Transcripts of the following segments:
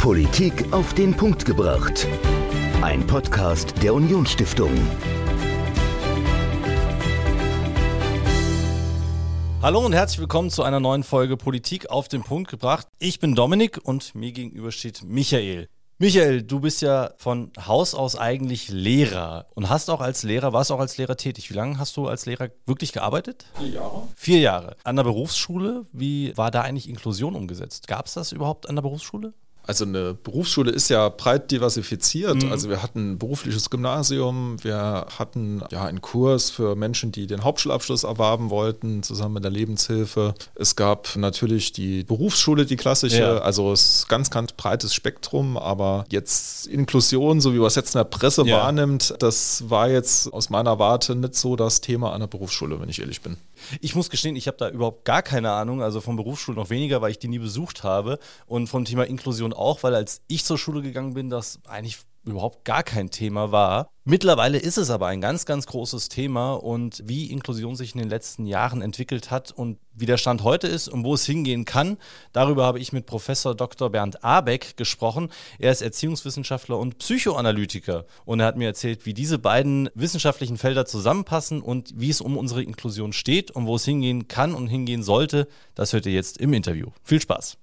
Politik auf den Punkt gebracht. Ein Podcast der Unionsstiftung. Hallo und herzlich willkommen zu einer neuen Folge Politik auf den Punkt gebracht. Ich bin Dominik und mir gegenüber steht Michael. Michael, du bist ja von Haus aus eigentlich Lehrer und hast auch als Lehrer, warst auch als Lehrer tätig. Wie lange hast du als Lehrer wirklich gearbeitet? Vier Jahre. Vier Jahre. An der Berufsschule, wie war da eigentlich Inklusion umgesetzt? Gab es das überhaupt an der Berufsschule? Also eine Berufsschule ist ja breit diversifiziert. Mhm. Also wir hatten ein berufliches Gymnasium, wir hatten ja einen Kurs für Menschen, die den Hauptschulabschluss erwerben wollten, zusammen mit der Lebenshilfe. Es gab natürlich die Berufsschule, die klassische, ja. also es ist ganz, ganz breites Spektrum, aber jetzt Inklusion, so wie man es jetzt in der Presse ja. wahrnimmt, das war jetzt aus meiner Warte nicht so das Thema an der Berufsschule, wenn ich ehrlich bin. Ich muss gestehen, ich habe da überhaupt gar keine Ahnung, also von Berufsschulen noch weniger, weil ich die nie besucht habe und vom Thema Inklusion auch, weil als ich zur Schule gegangen bin, das eigentlich überhaupt gar kein Thema war. Mittlerweile ist es aber ein ganz, ganz großes Thema und wie Inklusion sich in den letzten Jahren entwickelt hat und wie der Stand heute ist und wo es hingehen kann, darüber habe ich mit Professor Dr. Bernd Abeck gesprochen. Er ist Erziehungswissenschaftler und Psychoanalytiker und er hat mir erzählt, wie diese beiden wissenschaftlichen Felder zusammenpassen und wie es um unsere Inklusion steht und wo es hingehen kann und hingehen sollte. Das hört ihr jetzt im Interview. Viel Spaß!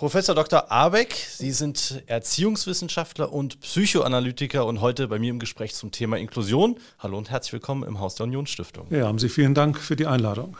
Professor Dr. Abeck, Sie sind Erziehungswissenschaftler und Psychoanalytiker und heute bei mir im Gespräch zum Thema Inklusion. Hallo und herzlich willkommen im Haus der Unionsstiftung. Ja, haben Sie vielen Dank für die Einladung.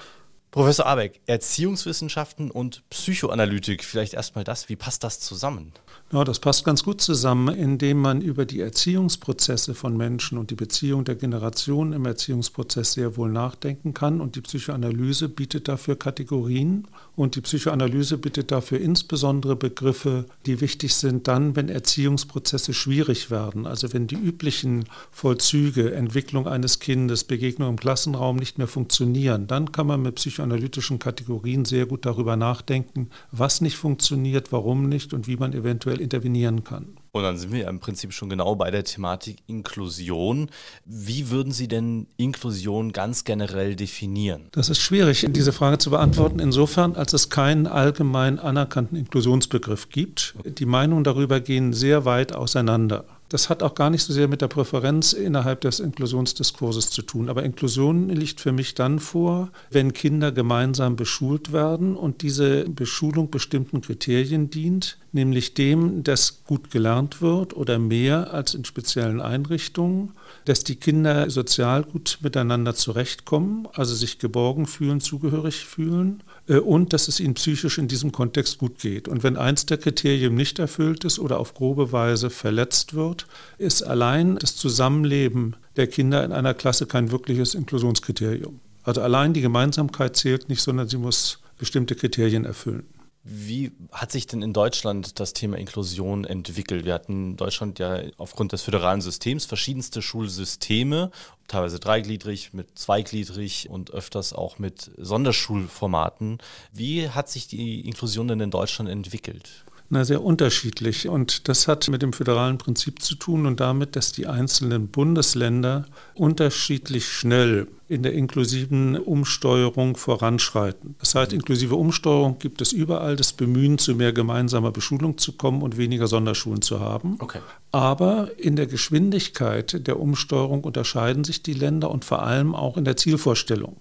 Professor Abeck, Erziehungswissenschaften und Psychoanalytik, vielleicht erstmal das, wie passt das zusammen? Ja, das passt ganz gut zusammen, indem man über die Erziehungsprozesse von Menschen und die Beziehung der Generationen im Erziehungsprozess sehr wohl nachdenken kann. Und die Psychoanalyse bietet dafür Kategorien und die Psychoanalyse bietet dafür insbesondere Begriffe, die wichtig sind dann, wenn Erziehungsprozesse schwierig werden. Also wenn die üblichen Vollzüge, Entwicklung eines Kindes, Begegnung im Klassenraum nicht mehr funktionieren, dann kann man mit psychoanalytischen Kategorien sehr gut darüber nachdenken, was nicht funktioniert, warum nicht und wie man eventuell intervenieren kann. Und dann sind wir ja im Prinzip schon genau bei der Thematik Inklusion. Wie würden Sie denn Inklusion ganz generell definieren? Das ist schwierig, diese Frage zu beantworten, insofern, als es keinen allgemein anerkannten Inklusionsbegriff gibt. Die Meinungen darüber gehen sehr weit auseinander. Das hat auch gar nicht so sehr mit der Präferenz innerhalb des Inklusionsdiskurses zu tun. Aber Inklusion liegt für mich dann vor, wenn Kinder gemeinsam beschult werden und diese Beschulung bestimmten Kriterien dient, nämlich dem, dass gut gelernt wird oder mehr als in speziellen Einrichtungen, dass die Kinder sozial gut miteinander zurechtkommen, also sich geborgen fühlen, zugehörig fühlen und dass es ihnen psychisch in diesem Kontext gut geht. Und wenn eins der Kriterien nicht erfüllt ist oder auf grobe Weise verletzt wird, ist allein das Zusammenleben der Kinder in einer Klasse kein wirkliches Inklusionskriterium. Also allein die Gemeinsamkeit zählt nicht, sondern sie muss bestimmte Kriterien erfüllen. Wie hat sich denn in Deutschland das Thema Inklusion entwickelt? Wir hatten in Deutschland ja aufgrund des föderalen Systems verschiedenste Schulsysteme, teilweise dreigliedrig, mit zweigliedrig und öfters auch mit Sonderschulformaten. Wie hat sich die Inklusion denn in Deutschland entwickelt? Na, sehr unterschiedlich. Und das hat mit dem föderalen Prinzip zu tun und damit, dass die einzelnen Bundesländer unterschiedlich schnell in der inklusiven Umsteuerung voranschreiten. Das heißt, inklusive Umsteuerung gibt es überall das Bemühen, zu mehr gemeinsamer Beschulung zu kommen und weniger Sonderschulen zu haben. Okay. Aber in der Geschwindigkeit der Umsteuerung unterscheiden sich die Länder und vor allem auch in der Zielvorstellung.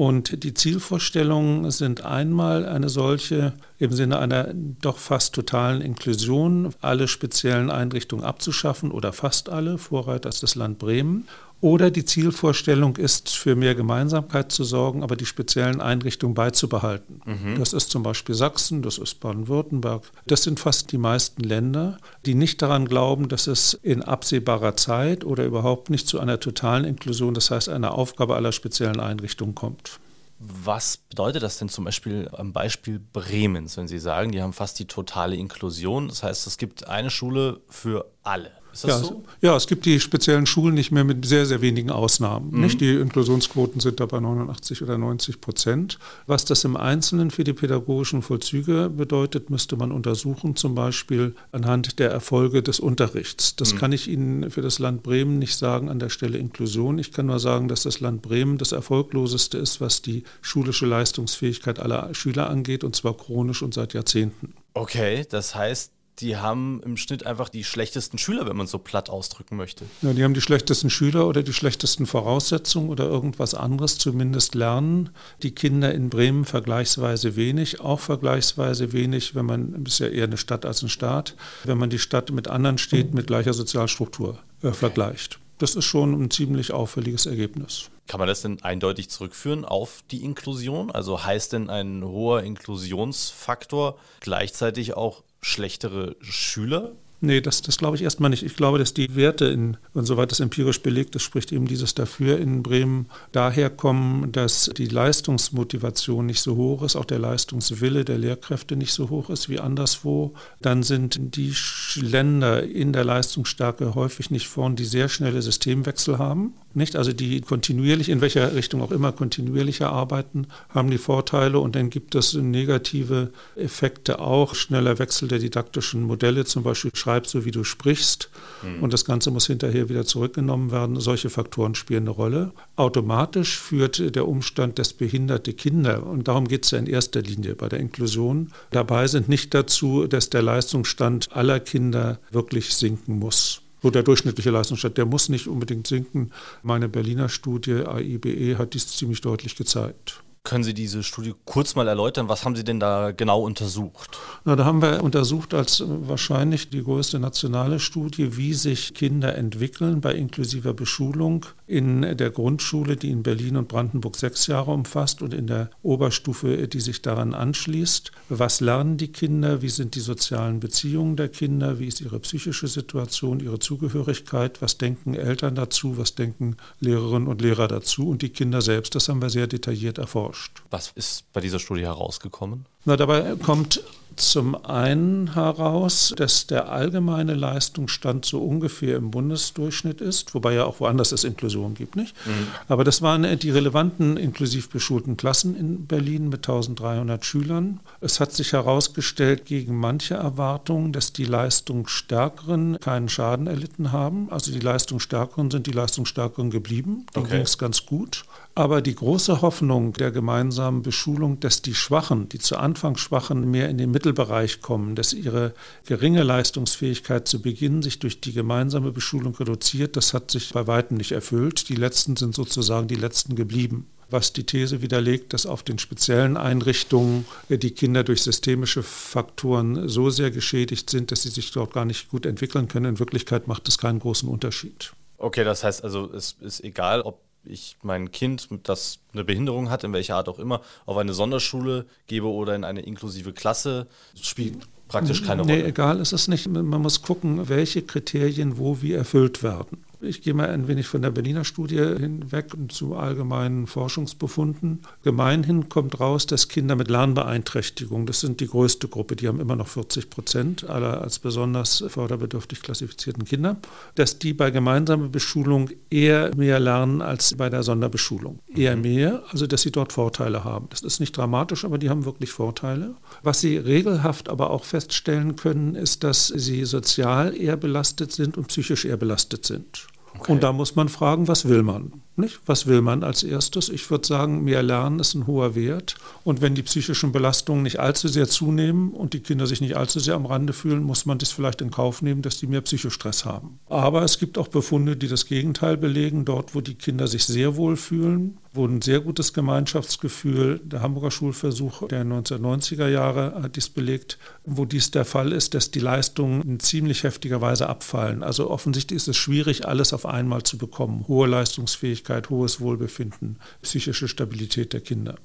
Und die Zielvorstellungen sind einmal eine solche im Sinne einer doch fast totalen Inklusion, alle speziellen Einrichtungen abzuschaffen oder fast alle, Vorreiter ist das Land Bremen. Oder die Zielvorstellung ist, für mehr Gemeinsamkeit zu sorgen, aber die speziellen Einrichtungen beizubehalten. Mhm. Das ist zum Beispiel Sachsen, das ist Baden-Württemberg. Das sind fast die meisten Länder, die nicht daran glauben, dass es in absehbarer Zeit oder überhaupt nicht zu einer totalen Inklusion, das heißt einer Aufgabe aller speziellen Einrichtungen kommt. Was bedeutet das denn zum Beispiel am Beispiel Bremens, wenn Sie sagen, die haben fast die totale Inklusion? Das heißt, es gibt eine Schule für alle. Ist das ja, so? Ja, es gibt die speziellen Schulen nicht mehr mit sehr, sehr wenigen Ausnahmen. Mhm. Nicht? Die Inklusionsquoten sind da bei 89 oder 90 Prozent. Was das im Einzelnen für die pädagogischen Vollzüge bedeutet, müsste man untersuchen, zum Beispiel anhand der Erfolge des Unterrichts. Das mhm. kann ich Ihnen für das Land Bremen nicht sagen an der Stelle Inklusion. Ich kann nur sagen, dass das Land Bremen das erfolgloseste ist, was die schulische Leistungsfähigkeit aller Schüler angeht, und zwar chronisch und seit Jahrzehnten. Okay, das heißt, die haben im Schnitt einfach die schlechtesten Schüler, wenn man es so platt ausdrücken möchte. Ja, die haben die schlechtesten Schüler oder die schlechtesten Voraussetzungen oder irgendwas anderes, zumindest lernen die Kinder in Bremen vergleichsweise wenig, auch vergleichsweise wenig, wenn man, ist ja eher eine Stadt als ein Staat, wenn man die Stadt mit anderen Städten mit gleicher Sozialstruktur äh, vergleicht. Das ist schon ein ziemlich auffälliges Ergebnis. Kann man das denn eindeutig zurückführen auf die Inklusion? Also heißt denn ein hoher Inklusionsfaktor gleichzeitig auch schlechtere Schüler? Nee, das, das glaube ich erstmal nicht. Ich glaube, dass die Werte, in, und soweit das empirisch belegt ist, spricht eben dieses dafür in Bremen daher kommen, dass die Leistungsmotivation nicht so hoch ist, auch der Leistungswille der Lehrkräfte nicht so hoch ist wie anderswo. Dann sind die Länder in der Leistungsstärke häufig nicht vorn, die sehr schnelle Systemwechsel haben. Nicht? Also die kontinuierlich, in welcher Richtung auch immer kontinuierlicher arbeiten, haben die Vorteile und dann gibt es negative Effekte auch. Schneller Wechsel der didaktischen Modelle, zum Beispiel schreib so, wie du sprichst mhm. und das Ganze muss hinterher wieder zurückgenommen werden. Solche Faktoren spielen eine Rolle. Automatisch führt der Umstand, dass behinderte Kinder, und darum geht es ja in erster Linie bei der Inklusion, dabei sind nicht dazu, dass der Leistungsstand aller Kinder wirklich sinken muss. So der durchschnittliche Leistungsstand, der muss nicht unbedingt sinken. Meine Berliner Studie AIBE hat dies ziemlich deutlich gezeigt. Können Sie diese Studie kurz mal erläutern? Was haben Sie denn da genau untersucht? Na, da haben wir untersucht als wahrscheinlich die größte nationale Studie, wie sich Kinder entwickeln bei inklusiver Beschulung in der Grundschule, die in Berlin und Brandenburg sechs Jahre umfasst und in der Oberstufe, die sich daran anschließt. Was lernen die Kinder? Wie sind die sozialen Beziehungen der Kinder? Wie ist ihre psychische Situation, ihre Zugehörigkeit? Was denken Eltern dazu? Was denken Lehrerinnen und Lehrer dazu? Und die Kinder selbst, das haben wir sehr detailliert erforscht. Was ist bei dieser Studie herausgekommen? Na, dabei kommt zum einen heraus, dass der allgemeine Leistungsstand so ungefähr im Bundesdurchschnitt ist, wobei ja auch woanders es Inklusion gibt, nicht? Mhm. Aber das waren die relevanten inklusiv beschulten Klassen in Berlin mit 1300 Schülern. Es hat sich herausgestellt gegen manche Erwartungen, dass die Leistungsstärkeren keinen Schaden erlitten haben. Also die Leistungsstärkeren sind die Leistungsstärkeren geblieben. Denen okay. ging es ganz gut. Aber die große Hoffnung der gemeinsamen Beschulung, dass die Schwachen, die zu Anfang Schwachen mehr in den Mittelbereich kommen, dass ihre geringe Leistungsfähigkeit zu Beginn sich durch die gemeinsame Beschulung reduziert, das hat sich bei weitem nicht erfüllt. Die letzten sind sozusagen die letzten geblieben was die These widerlegt, dass auf den speziellen Einrichtungen die Kinder durch systemische Faktoren so sehr geschädigt sind, dass sie sich dort gar nicht gut entwickeln können. In Wirklichkeit macht es keinen großen Unterschied. Okay, das heißt also, es ist egal, ob ich mein Kind, das eine Behinderung hat, in welcher Art auch immer, auf eine Sonderschule gebe oder in eine inklusive Klasse, spielt praktisch keine nee, Rolle. Nee, egal ist es nicht. Man muss gucken, welche Kriterien wo wie erfüllt werden. Ich gehe mal ein wenig von der Berliner Studie hinweg und zu allgemeinen Forschungsbefunden. Gemeinhin kommt raus, dass Kinder mit Lernbeeinträchtigung, das sind die größte Gruppe, die haben immer noch 40 Prozent aller als besonders förderbedürftig klassifizierten Kinder, dass die bei gemeinsamer Beschulung eher mehr lernen als bei der Sonderbeschulung. Eher mhm. mehr, also dass sie dort Vorteile haben. Das ist nicht dramatisch, aber die haben wirklich Vorteile. Was sie regelhaft aber auch feststellen können, ist, dass sie sozial eher belastet sind und psychisch eher belastet sind. Okay. Und da muss man fragen, was will man? Nicht? Was will man als erstes? Ich würde sagen, mehr Lernen ist ein hoher Wert. Und wenn die psychischen Belastungen nicht allzu sehr zunehmen und die Kinder sich nicht allzu sehr am Rande fühlen, muss man das vielleicht in Kauf nehmen, dass die mehr Psychostress haben. Aber es gibt auch Befunde, die das Gegenteil belegen. Dort, wo die Kinder sich sehr wohl fühlen, wo ein sehr gutes Gemeinschaftsgefühl, der Hamburger Schulversuch der 1990er Jahre hat dies belegt, wo dies der Fall ist, dass die Leistungen in ziemlich heftiger Weise abfallen. Also offensichtlich ist es schwierig, alles auf einmal zu bekommen. Hohe Leistungsfähigkeit, hohes Wohlbefinden, psychische Stabilität der Kinder.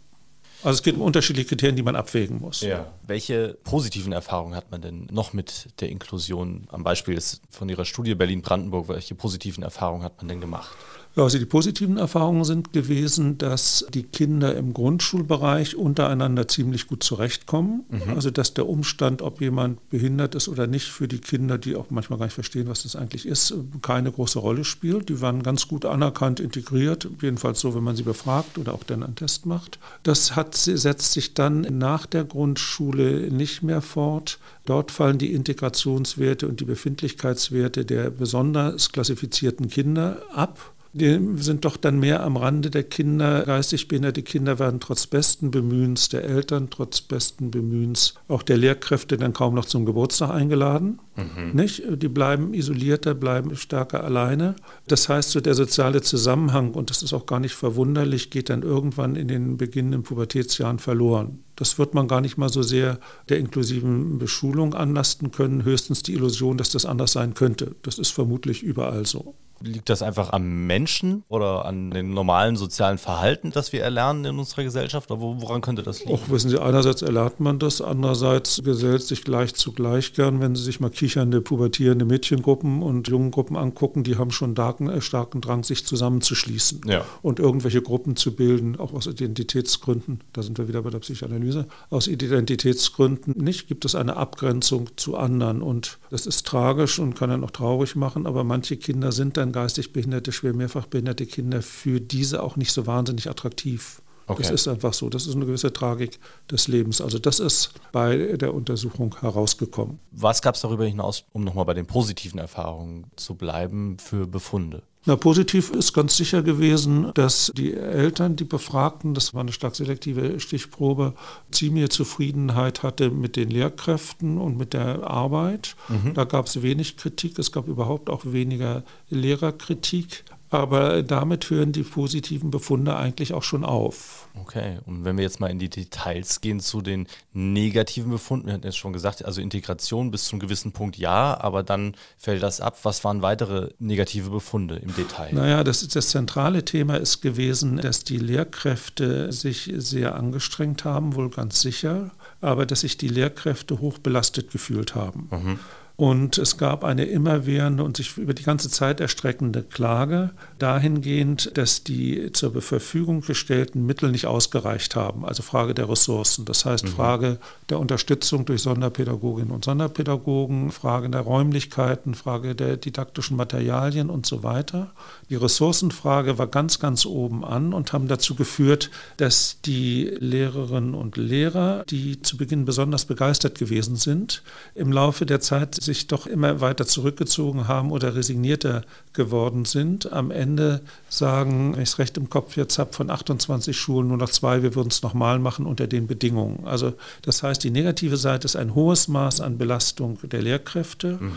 Also es gibt unterschiedliche Kriterien, die man abwägen muss. Ja. Welche positiven Erfahrungen hat man denn noch mit der Inklusion? Am Beispiel von Ihrer Studie Berlin-Brandenburg, welche positiven Erfahrungen hat man denn gemacht? Ja, also die positiven Erfahrungen sind gewesen, dass die Kinder im Grundschulbereich untereinander ziemlich gut zurechtkommen. Mhm. Also dass der Umstand, ob jemand behindert ist oder nicht, für die Kinder, die auch manchmal gar nicht verstehen, was das eigentlich ist, keine große Rolle spielt. Die waren ganz gut anerkannt, integriert, jedenfalls so, wenn man sie befragt oder auch dann einen Test macht. Das hat, setzt sich dann nach der Grundschule nicht mehr fort. Dort fallen die Integrationswerte und die Befindlichkeitswerte der besonders klassifizierten Kinder ab. Die sind doch dann mehr am Rande der Kinder. Geistig behinderte Kinder werden trotz besten Bemühens der Eltern, trotz besten Bemühens auch der Lehrkräfte dann kaum noch zum Geburtstag eingeladen. Mhm. Nicht? Die bleiben isolierter, bleiben stärker alleine. Das heißt, so der soziale Zusammenhang, und das ist auch gar nicht verwunderlich, geht dann irgendwann in den beginnenden Pubertätsjahren verloren. Das wird man gar nicht mal so sehr der inklusiven Beschulung anlasten können, höchstens die Illusion, dass das anders sein könnte. Das ist vermutlich überall so. Liegt das einfach am Menschen oder an dem normalen sozialen Verhalten, das wir erlernen in unserer Gesellschaft? Oder woran könnte das liegen? Och, wissen Sie, einerseits erlernt man das, andererseits gesellt sich gleich zu gleich gern, wenn Sie sich mal kichernde, pubertierende Mädchengruppen und Jungengruppen angucken, die haben schon starken, äh, starken Drang, sich zusammenzuschließen ja. und irgendwelche Gruppen zu bilden, auch aus Identitätsgründen. Da sind wir wieder bei der Psychoanalyse. Aus Identitätsgründen nicht gibt es eine Abgrenzung zu anderen und das ist tragisch und kann dann auch traurig machen, aber manche Kinder sind dann geistig behinderte, schwer mehrfach behinderte Kinder für diese auch nicht so wahnsinnig attraktiv. Okay. Das ist einfach so. Das ist eine gewisse Tragik des Lebens. Also das ist bei der Untersuchung herausgekommen. Was gab es darüber hinaus, um nochmal bei den positiven Erfahrungen zu bleiben, für Befunde? Na, positiv ist ganz sicher gewesen, dass die Eltern, die Befragten, das war eine stark selektive Stichprobe, ziemliche Zufriedenheit hatte mit den Lehrkräften und mit der Arbeit. Mhm. Da gab es wenig Kritik, es gab überhaupt auch weniger Lehrerkritik. Aber damit hören die positiven Befunde eigentlich auch schon auf. Okay, und wenn wir jetzt mal in die Details gehen zu den negativen Befunden, wir hatten jetzt schon gesagt, also Integration bis zu einem gewissen Punkt ja, aber dann fällt das ab. Was waren weitere negative Befunde im Detail? Naja, das, das zentrale Thema ist gewesen, dass die Lehrkräfte sich sehr angestrengt haben, wohl ganz sicher, aber dass sich die Lehrkräfte hoch belastet gefühlt haben. Mhm. Und es gab eine immerwährende und sich über die ganze Zeit erstreckende Klage dahingehend, dass die zur Verfügung gestellten Mittel nicht ausgereicht haben. Also Frage der Ressourcen. Das heißt mhm. Frage der Unterstützung durch Sonderpädagoginnen und Sonderpädagogen, Frage der Räumlichkeiten, Frage der didaktischen Materialien und so weiter. Die Ressourcenfrage war ganz, ganz oben an und haben dazu geführt, dass die Lehrerinnen und Lehrer, die zu Beginn besonders begeistert gewesen sind, im Laufe der Zeit sich doch immer weiter zurückgezogen haben oder resignierter geworden sind, am Ende sagen, wenn ich es recht im Kopf jetzt habe, von 28 Schulen nur noch zwei, wir würden es nochmal machen unter den Bedingungen. Also das heißt, die negative Seite ist ein hohes Maß an Belastung der Lehrkräfte. Mhm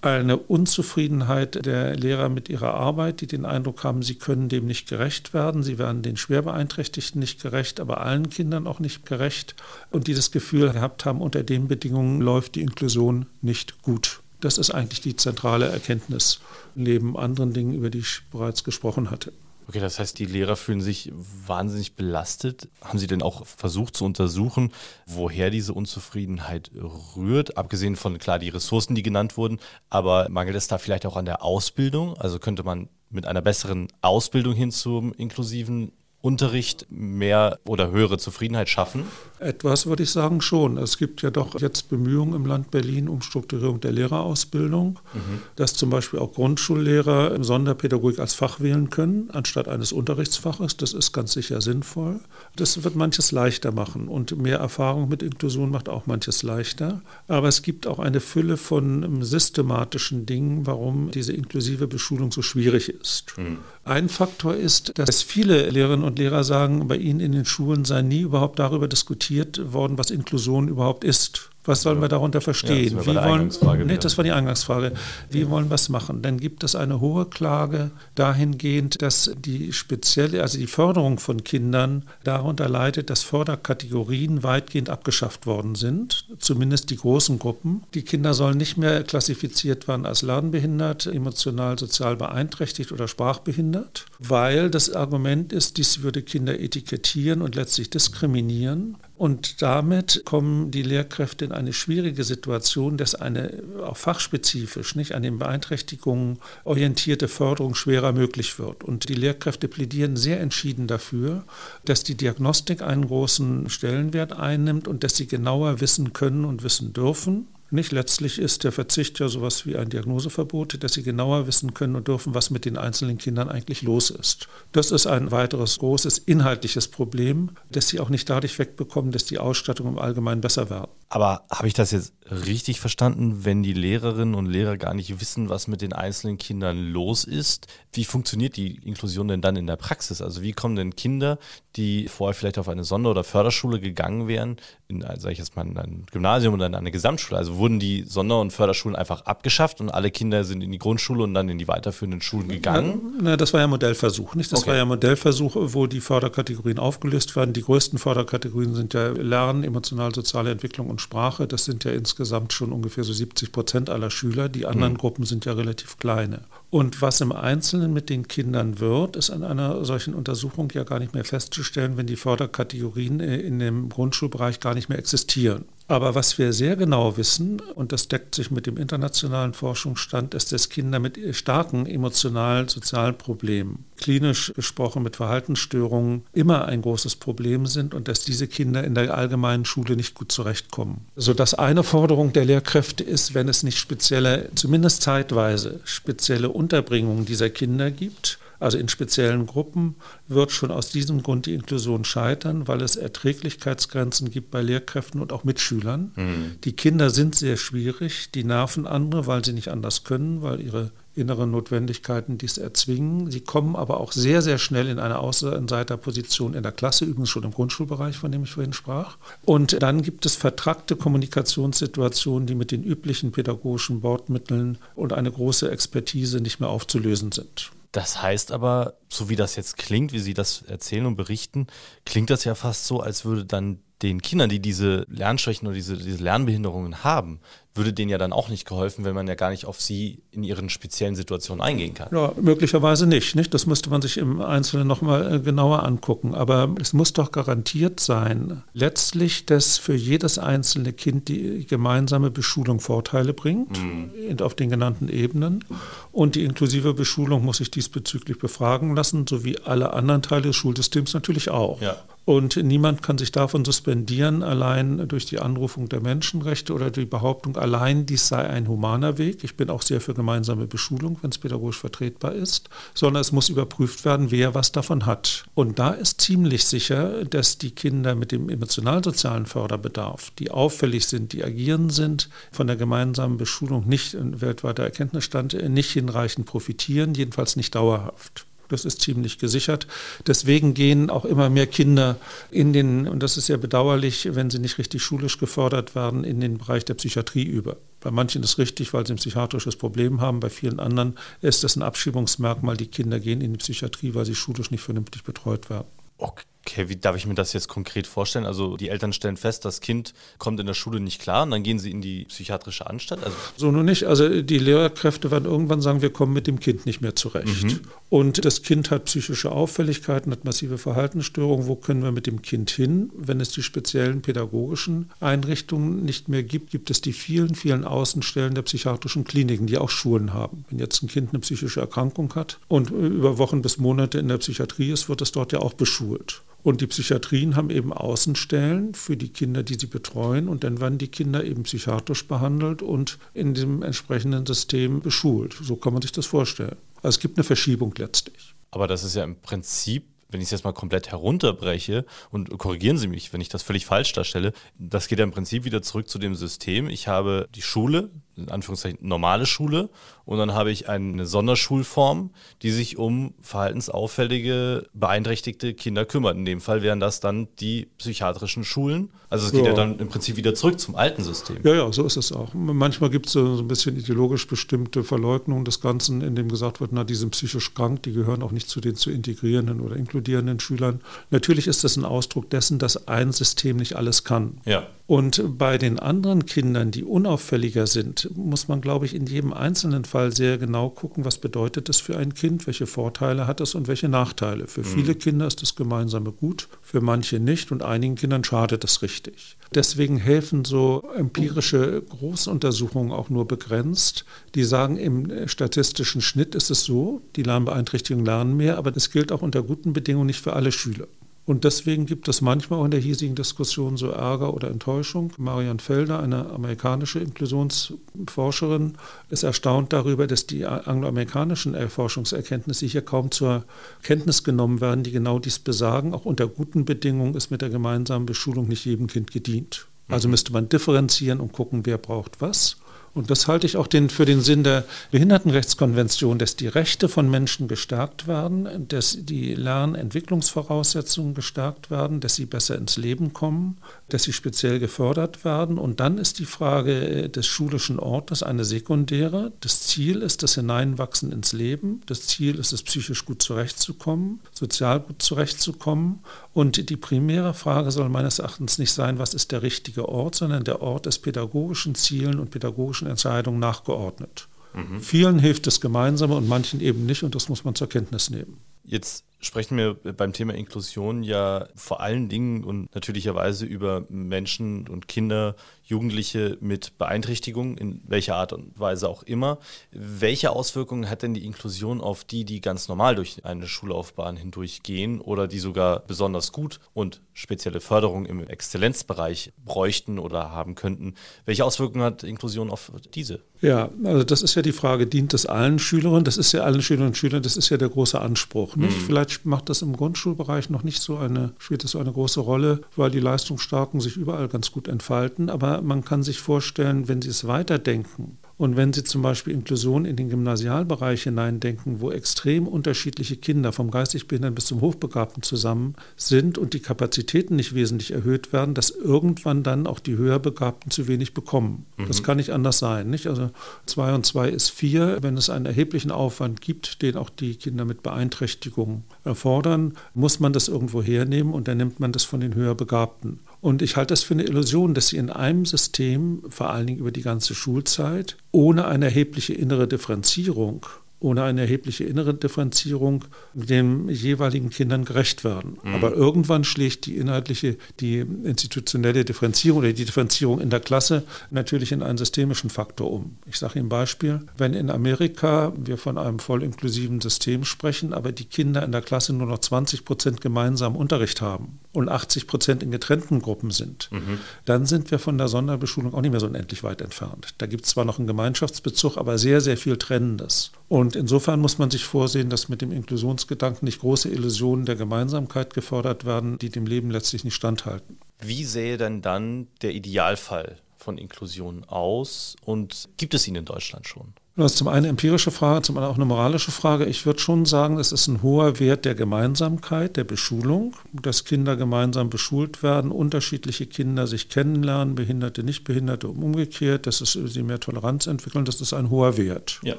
eine Unzufriedenheit der Lehrer mit ihrer Arbeit, die den Eindruck haben, sie können dem nicht gerecht werden, sie werden den schwer beeinträchtigten nicht gerecht, aber allen Kindern auch nicht gerecht und die das Gefühl gehabt haben, unter den Bedingungen läuft die Inklusion nicht gut. Das ist eigentlich die zentrale Erkenntnis neben anderen Dingen, über die ich bereits gesprochen hatte. Okay, das heißt, die Lehrer fühlen sich wahnsinnig belastet. Haben Sie denn auch versucht zu untersuchen, woher diese Unzufriedenheit rührt? Abgesehen von, klar, die Ressourcen, die genannt wurden, aber mangelt es da vielleicht auch an der Ausbildung? Also könnte man mit einer besseren Ausbildung hin zum inklusiven Unterricht mehr oder höhere Zufriedenheit schaffen? Etwas würde ich sagen schon. Es gibt ja doch jetzt Bemühungen im Land Berlin um Strukturierung der Lehrerausbildung, mhm. dass zum Beispiel auch Grundschullehrer Sonderpädagogik als Fach wählen können, anstatt eines Unterrichtsfaches. Das ist ganz sicher sinnvoll. Das wird manches leichter machen und mehr Erfahrung mit Inklusion macht auch manches leichter. Aber es gibt auch eine Fülle von systematischen Dingen, warum diese inklusive Beschulung so schwierig ist. Mhm. Ein Faktor ist, dass viele Lehrerinnen und Lehrer sagen, bei ihnen in den Schulen sei nie überhaupt darüber diskutiert worden, was Inklusion überhaupt ist. Was sollen wir darunter verstehen? Ja, Wie wollen, nee, das war die Eingangsfrage. Wie wollen wir es machen? Dann gibt es eine hohe Klage dahingehend, dass die spezielle, also die Förderung von Kindern darunter leidet, dass Förderkategorien weitgehend abgeschafft worden sind, zumindest die großen Gruppen. Die Kinder sollen nicht mehr klassifiziert werden als lernbehindert, emotional, sozial beeinträchtigt oder sprachbehindert, weil das Argument ist, dies würde Kinder etikettieren und letztlich diskriminieren. Und damit kommen die Lehrkräfte in eine schwierige Situation, dass eine auch fachspezifisch, nicht an den Beeinträchtigungen orientierte Förderung schwerer möglich wird. Und die Lehrkräfte plädieren sehr entschieden dafür, dass die Diagnostik einen großen Stellenwert einnimmt und dass sie genauer wissen können und wissen dürfen, nicht letztlich ist der Verzicht ja sowas wie ein Diagnoseverbot, dass sie genauer wissen können und dürfen, was mit den einzelnen Kindern eigentlich los ist. Das ist ein weiteres großes inhaltliches Problem, das sie auch nicht dadurch wegbekommen, dass die Ausstattung im Allgemeinen besser wird. Aber habe ich das jetzt richtig verstanden, wenn die Lehrerinnen und Lehrer gar nicht wissen, was mit den einzelnen Kindern los ist? Wie funktioniert die Inklusion denn dann in der Praxis? Also wie kommen denn Kinder, die vorher vielleicht auf eine Sonder- oder Förderschule gegangen wären, in, sage ich jetzt mal, in ein Gymnasium oder in eine Gesamtschule? Also wurden die Sonder- und Förderschulen einfach abgeschafft und alle Kinder sind in die Grundschule und dann in die weiterführenden Schulen gegangen? Na, na, das war ja Modellversuch, nicht? Das okay. war ja Modellversuch, wo die Förderkategorien aufgelöst werden. Die größten Förderkategorien sind ja Lernen, emotional-soziale Entwicklung und Sprache. Das sind ja insgesamt schon ungefähr so 70 Prozent aller Schüler. Die anderen mhm. Gruppen sind ja relativ kleine. Und was im Einzelnen mit den Kindern wird, ist an einer solchen Untersuchung ja gar nicht mehr festzustellen, wenn die Förderkategorien in dem Grundschulbereich gar nicht mehr existieren. Aber was wir sehr genau wissen, und das deckt sich mit dem internationalen Forschungsstand, ist, dass Kinder mit starken emotionalen, sozialen Problemen, klinisch gesprochen mit Verhaltensstörungen, immer ein großes Problem sind und dass diese Kinder in der allgemeinen Schule nicht gut zurechtkommen. Sodass eine Forderung der Lehrkräfte ist, wenn es nicht spezielle, zumindest zeitweise, spezielle Unterbringungen dieser Kinder gibt, also in speziellen Gruppen wird schon aus diesem Grund die Inklusion scheitern, weil es Erträglichkeitsgrenzen gibt bei Lehrkräften und auch Mitschülern. Mhm. Die Kinder sind sehr schwierig, die nerven andere, weil sie nicht anders können, weil ihre inneren Notwendigkeiten dies erzwingen. Sie kommen aber auch sehr, sehr schnell in eine Außenseiterposition in der Klasse, übrigens schon im Grundschulbereich, von dem ich vorhin sprach. Und dann gibt es vertrackte Kommunikationssituationen, die mit den üblichen pädagogischen Bordmitteln und eine große Expertise nicht mehr aufzulösen sind. Das heißt aber, so wie das jetzt klingt, wie Sie das erzählen und berichten, klingt das ja fast so, als würde dann den Kindern, die diese Lernschwächen oder diese, diese Lernbehinderungen haben, würde denen ja dann auch nicht geholfen, wenn man ja gar nicht auf sie in ihren speziellen Situationen eingehen kann. Ja, möglicherweise nicht, nicht. Das müsste man sich im Einzelnen nochmal äh, genauer angucken. Aber es muss doch garantiert sein, letztlich, dass für jedes einzelne Kind die gemeinsame Beschulung Vorteile bringt, mhm. auf den genannten Ebenen. Und die inklusive Beschulung muss sich diesbezüglich befragen lassen, sowie alle anderen Teile des Schulsystems natürlich auch. Ja. Und niemand kann sich davon suspendieren, allein durch die Anrufung der Menschenrechte oder die Behauptung, allein dies sei ein humaner Weg. Ich bin auch sehr für gemeinsame Beschulung, wenn es pädagogisch vertretbar ist, sondern es muss überprüft werden, wer was davon hat. Und da ist ziemlich sicher, dass die Kinder mit dem emotional-sozialen Förderbedarf, die auffällig sind, die agieren sind, von der gemeinsamen Beschulung nicht, ein weltweiter Erkenntnisstand, nicht hinreichend profitieren, jedenfalls nicht dauerhaft. Das ist ziemlich gesichert. Deswegen gehen auch immer mehr Kinder in den, und das ist ja bedauerlich, wenn sie nicht richtig schulisch gefördert werden, in den Bereich der Psychiatrie über. Bei manchen ist es richtig, weil sie ein psychiatrisches Problem haben. Bei vielen anderen ist das ein Abschiebungsmerkmal. Die Kinder gehen in die Psychiatrie, weil sie schulisch nicht vernünftig betreut werden. Okay. Okay, wie darf ich mir das jetzt konkret vorstellen? Also die Eltern stellen fest, das Kind kommt in der Schule nicht klar und dann gehen sie in die psychiatrische Anstalt? Also so nun nicht. Also die Lehrkräfte werden irgendwann sagen, wir kommen mit dem Kind nicht mehr zurecht. Mhm. Und das Kind hat psychische Auffälligkeiten, hat massive Verhaltensstörungen. Wo können wir mit dem Kind hin? Wenn es die speziellen pädagogischen Einrichtungen nicht mehr gibt, gibt es die vielen, vielen Außenstellen der psychiatrischen Kliniken, die auch Schulen haben. Wenn jetzt ein Kind eine psychische Erkrankung hat und über Wochen bis Monate in der Psychiatrie ist, wird es dort ja auch beschult. Und die Psychiatrien haben eben Außenstellen für die Kinder, die sie betreuen. Und dann werden die Kinder eben psychiatrisch behandelt und in dem entsprechenden System beschult. So kann man sich das vorstellen. Also es gibt eine Verschiebung letztlich. Aber das ist ja im Prinzip wenn ich es jetzt mal komplett herunterbreche und korrigieren Sie mich, wenn ich das völlig falsch darstelle, das geht ja im Prinzip wieder zurück zu dem System. Ich habe die Schule, in Anführungszeichen normale Schule und dann habe ich eine Sonderschulform, die sich um verhaltensauffällige, beeinträchtigte Kinder kümmert. In dem Fall wären das dann die psychiatrischen Schulen. Also es geht ja. ja dann im Prinzip wieder zurück zum alten System. Ja, ja, so ist es auch. Manchmal gibt es so ein bisschen ideologisch bestimmte Verleugnung des Ganzen, in dem gesagt wird, na, die sind psychisch krank, die gehören auch nicht zu den zu integrierenden oder inkludierenden Schülern. Natürlich ist das ein Ausdruck dessen, dass ein System nicht alles kann. Ja. Und bei den anderen Kindern, die unauffälliger sind, muss man, glaube ich, in jedem einzelnen Fall sehr genau gucken, was bedeutet das für ein Kind, welche Vorteile hat es und welche Nachteile. Für mhm. viele Kinder ist das Gemeinsame gut, für manche nicht und einigen Kindern schadet es richtig. Deswegen helfen so empirische Großuntersuchungen auch nur begrenzt. Die sagen, im statistischen Schnitt ist es so, die Lernbeeinträchtigungen lernen mehr, aber das gilt auch unter guten Bedingungen nicht für alle Schüler. Und deswegen gibt es manchmal auch in der hiesigen Diskussion so Ärger oder Enttäuschung. Marian Felder, eine amerikanische Inklusionsforscherin, ist erstaunt darüber, dass die angloamerikanischen Forschungserkenntnisse hier kaum zur Kenntnis genommen werden, die genau dies besagen. Auch unter guten Bedingungen ist mit der gemeinsamen Beschulung nicht jedem Kind gedient. Also müsste man differenzieren und gucken, wer braucht was. Und das halte ich auch den, für den Sinn der Behindertenrechtskonvention, dass die Rechte von Menschen gestärkt werden, dass die Lernentwicklungsvoraussetzungen gestärkt werden, dass sie besser ins Leben kommen, dass sie speziell gefördert werden. Und dann ist die Frage des schulischen Ortes eine sekundäre. Das Ziel ist das Hineinwachsen ins Leben. Das Ziel ist es, psychisch gut zurechtzukommen, sozial gut zurechtzukommen. Und die primäre Frage soll meines Erachtens nicht sein, was ist der richtige Ort, sondern der Ort ist pädagogischen Zielen und pädagogischen Entscheidungen nachgeordnet. Mhm. Vielen hilft das Gemeinsame und manchen eben nicht und das muss man zur Kenntnis nehmen. Jetzt sprechen wir beim Thema Inklusion ja vor allen Dingen und natürlicherweise über Menschen und Kinder, Jugendliche mit Beeinträchtigung, in welcher Art und Weise auch immer. Welche Auswirkungen hat denn die Inklusion auf die, die ganz normal durch eine Schullaufbahn hindurchgehen oder die sogar besonders gut und spezielle Förderung im Exzellenzbereich bräuchten oder haben könnten? Welche Auswirkungen hat Inklusion auf diese? Ja, also das ist ja die Frage, dient es allen Schülerinnen? Das ist ja allen Schülerinnen und Schülern, das ist ja der große Anspruch. Nicht? Mhm. Vielleicht Vielleicht macht das im Grundschulbereich noch nicht so eine, spielt das so eine große Rolle, weil die Leistungsstarken sich überall ganz gut entfalten. Aber man kann sich vorstellen, wenn Sie es weiterdenken und wenn Sie zum Beispiel Inklusion in den Gymnasialbereich hineindenken, wo extrem unterschiedliche Kinder vom geistig Behinderten bis zum Hochbegabten zusammen sind und die Kapazitäten nicht wesentlich erhöht werden, dass irgendwann dann auch die Höherbegabten zu wenig bekommen. Mhm. Das kann nicht anders sein. Nicht? Also zwei und zwei ist vier. Wenn es einen erheblichen Aufwand gibt, den auch die Kinder mit Beeinträchtigung erfordern, muss man das irgendwo hernehmen und dann nimmt man das von den Höherbegabten. Und ich halte das für eine Illusion, dass sie in einem System, vor allen Dingen über die ganze Schulzeit, ohne eine erhebliche innere Differenzierung ohne eine erhebliche innere Differenzierung den jeweiligen Kindern gerecht werden. Mhm. Aber irgendwann schlägt die inhaltliche, die institutionelle Differenzierung oder die Differenzierung in der Klasse natürlich in einen systemischen Faktor um. Ich sage Ihnen ein Beispiel. Wenn in Amerika wir von einem voll inklusiven System sprechen, aber die Kinder in der Klasse nur noch 20 Prozent gemeinsam Unterricht haben und 80 Prozent in getrennten Gruppen sind, mhm. dann sind wir von der Sonderbeschulung auch nicht mehr so unendlich weit entfernt. Da gibt es zwar noch einen Gemeinschaftsbezug, aber sehr, sehr viel Trennendes. Und insofern muss man sich vorsehen, dass mit dem Inklusionsgedanken nicht große Illusionen der Gemeinsamkeit gefordert werden, die dem Leben letztlich nicht standhalten. Wie sähe denn dann der Idealfall von Inklusion aus und gibt es ihn in Deutschland schon? Das ist zum einen eine empirische Frage, zum anderen auch eine moralische Frage. Ich würde schon sagen, es ist ein hoher Wert der Gemeinsamkeit, der Beschulung, dass Kinder gemeinsam beschult werden, unterschiedliche Kinder sich kennenlernen, Behinderte, Nichtbehinderte und umgekehrt, dass es sie mehr Toleranz entwickeln, das ist ein hoher Wert. Ja.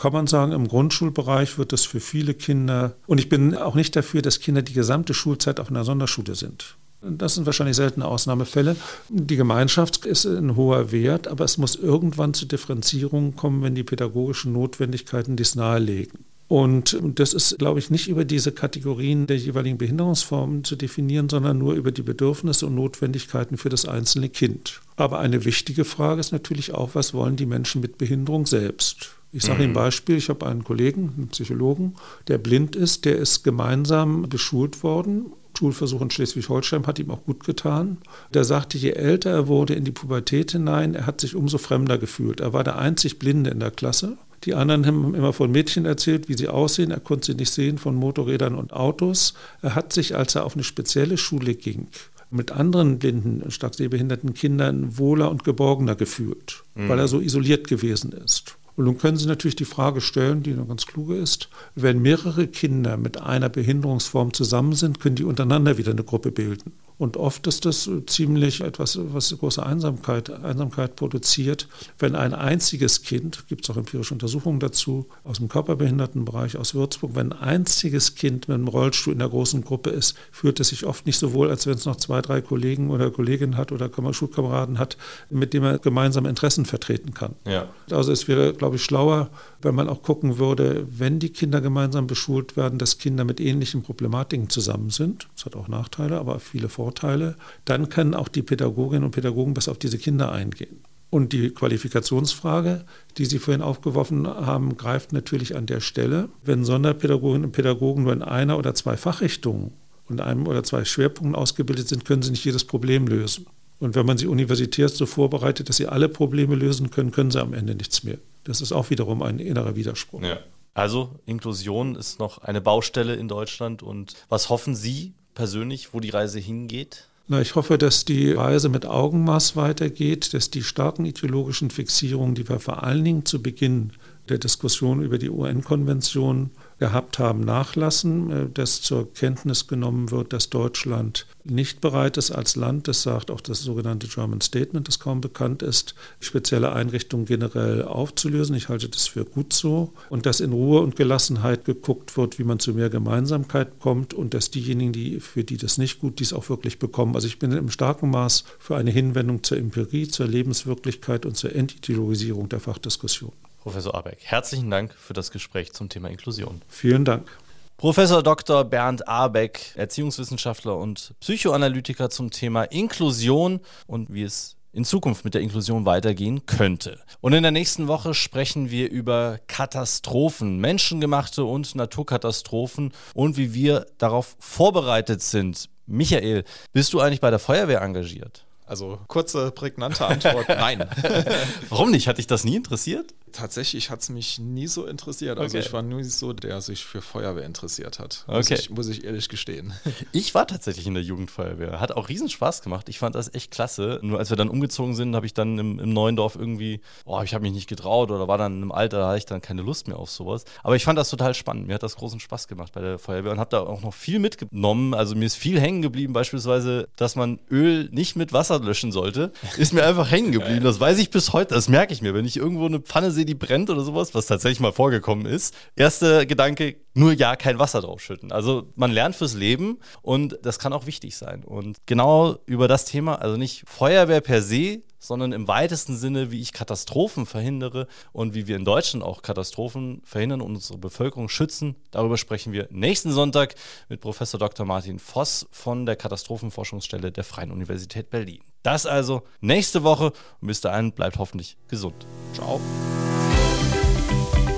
Kann man sagen, im Grundschulbereich wird das für viele Kinder, und ich bin auch nicht dafür, dass Kinder die gesamte Schulzeit auf einer Sonderschule sind. Das sind wahrscheinlich seltene Ausnahmefälle. Die Gemeinschaft ist ein hoher Wert, aber es muss irgendwann zu Differenzierungen kommen, wenn die pädagogischen Notwendigkeiten dies nahelegen. Und das ist, glaube ich, nicht über diese Kategorien der jeweiligen Behinderungsformen zu definieren, sondern nur über die Bedürfnisse und Notwendigkeiten für das einzelne Kind. Aber eine wichtige Frage ist natürlich auch, was wollen die Menschen mit Behinderung selbst? Ich sage Ihnen ein mhm. Beispiel, ich habe einen Kollegen, einen Psychologen, der blind ist, der ist gemeinsam beschult worden Schulversuch in Schleswig-Holstein hat ihm auch gut getan. Der sagte, je älter er wurde in die Pubertät hinein, er hat sich umso fremder gefühlt. Er war der einzig Blinde in der Klasse. Die anderen haben immer von Mädchen erzählt, wie sie aussehen. Er konnte sie nicht sehen von Motorrädern und Autos. Er hat sich, als er auf eine spezielle Schule ging, mit anderen blinden, stark sehbehinderten Kindern wohler und geborgener gefühlt, mhm. weil er so isoliert gewesen ist. Und nun können Sie natürlich die Frage stellen, die eine ganz kluge ist, wenn mehrere Kinder mit einer Behinderungsform zusammen sind, können die untereinander wieder eine Gruppe bilden. Und oft ist das ziemlich etwas, was große Einsamkeit, Einsamkeit produziert, wenn ein einziges Kind, gibt es auch empirische Untersuchungen dazu, aus dem Körperbehindertenbereich aus Würzburg, wenn ein einziges Kind mit einem Rollstuhl in der großen Gruppe ist, fühlt es sich oft nicht so wohl, als wenn es noch zwei, drei Kollegen oder Kolleginnen hat oder Schulkameraden hat, mit denen er gemeinsam Interessen vertreten kann. Ja. Also es wäre, glaube ich, schlauer, wenn man auch gucken würde, wenn die Kinder gemeinsam beschult werden, dass Kinder mit ähnlichen Problematiken zusammen sind. Das hat auch Nachteile, aber viele Vorteile. Dann können auch die Pädagoginnen und Pädagogen besser auf diese Kinder eingehen. Und die Qualifikationsfrage, die Sie vorhin aufgeworfen haben, greift natürlich an der Stelle. Wenn Sonderpädagoginnen und Pädagogen nur in einer oder zwei Fachrichtungen und einem oder zwei Schwerpunkten ausgebildet sind, können sie nicht jedes Problem lösen. Und wenn man sie universitär so vorbereitet, dass sie alle Probleme lösen können, können sie am Ende nichts mehr. Das ist auch wiederum ein innerer Widerspruch. Ja. Also Inklusion ist noch eine Baustelle in Deutschland. Und was hoffen Sie persönlich, wo die Reise hingeht? Na, ich hoffe, dass die Reise mit Augenmaß weitergeht, dass die starken ideologischen Fixierungen, die wir vor allen Dingen zu Beginn der Diskussion über die UN-Konvention gehabt haben, nachlassen, äh, dass zur Kenntnis genommen wird, dass Deutschland nicht bereit ist als Land, das sagt auch das sogenannte German Statement, das kaum bekannt ist, spezielle Einrichtungen generell aufzulösen. Ich halte das für gut so. Und dass in Ruhe und Gelassenheit geguckt wird, wie man zu mehr Gemeinsamkeit kommt und dass diejenigen, die, für die das nicht gut, dies auch wirklich bekommen. Also ich bin im starken Maß für eine Hinwendung zur Empirie, zur Lebenswirklichkeit und zur Entideologisierung der Fachdiskussion. Professor Abeck, herzlichen Dank für das Gespräch zum Thema Inklusion. Vielen Dank. Professor Dr. Bernd Abeck, Erziehungswissenschaftler und Psychoanalytiker zum Thema Inklusion und wie es in Zukunft mit der Inklusion weitergehen könnte. Und in der nächsten Woche sprechen wir über Katastrophen, menschengemachte und Naturkatastrophen und wie wir darauf vorbereitet sind. Michael, bist du eigentlich bei der Feuerwehr engagiert? Also kurze, prägnante Antwort, nein. Warum nicht? Hat dich das nie interessiert? Tatsächlich hat es mich nie so interessiert. Also Okay. ich war nie so, der sich für Feuerwehr interessiert hat. Okay. Muss, ich, muss ich ehrlich gestehen. Ich war tatsächlich in der Jugendfeuerwehr. Hat auch riesen Spaß gemacht. Ich fand das echt klasse. Nur als wir dann umgezogen sind, habe ich dann im, im neuen Dorf irgendwie, oh, ich habe mich nicht getraut oder war dann im Alter, da hatte ich dann keine Lust mehr auf sowas. Aber ich fand das total spannend. Mir hat das großen Spaß gemacht bei der Feuerwehr und habe da auch noch viel mitgenommen. Also mir ist viel hängen geblieben, beispielsweise, dass man Öl nicht mit Wasser löschen sollte. Ist mir einfach hängen geblieben. Das weiß ich bis heute. Das merke ich mir. Wenn ich irgendwo eine Pfanne sehe, die brennt oder sowas, was tatsächlich mal vorgekommen ist. Erster Gedanke, nur ja, kein Wasser draufschütten. Also man lernt fürs Leben und das kann auch wichtig sein. Und genau über das Thema, also nicht Feuerwehr per se, sondern im weitesten Sinne, wie ich Katastrophen verhindere und wie wir in Deutschland auch Katastrophen verhindern und unsere Bevölkerung schützen. Darüber sprechen wir nächsten Sonntag mit Professor Dr. Martin Voss von der Katastrophenforschungsstelle der Freien Universität Berlin. Das also nächste Woche und bis dahin bleibt hoffentlich gesund. Ciao.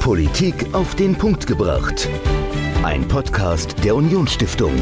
Politik auf den Punkt gebracht. Ein Podcast der Unionsstiftung.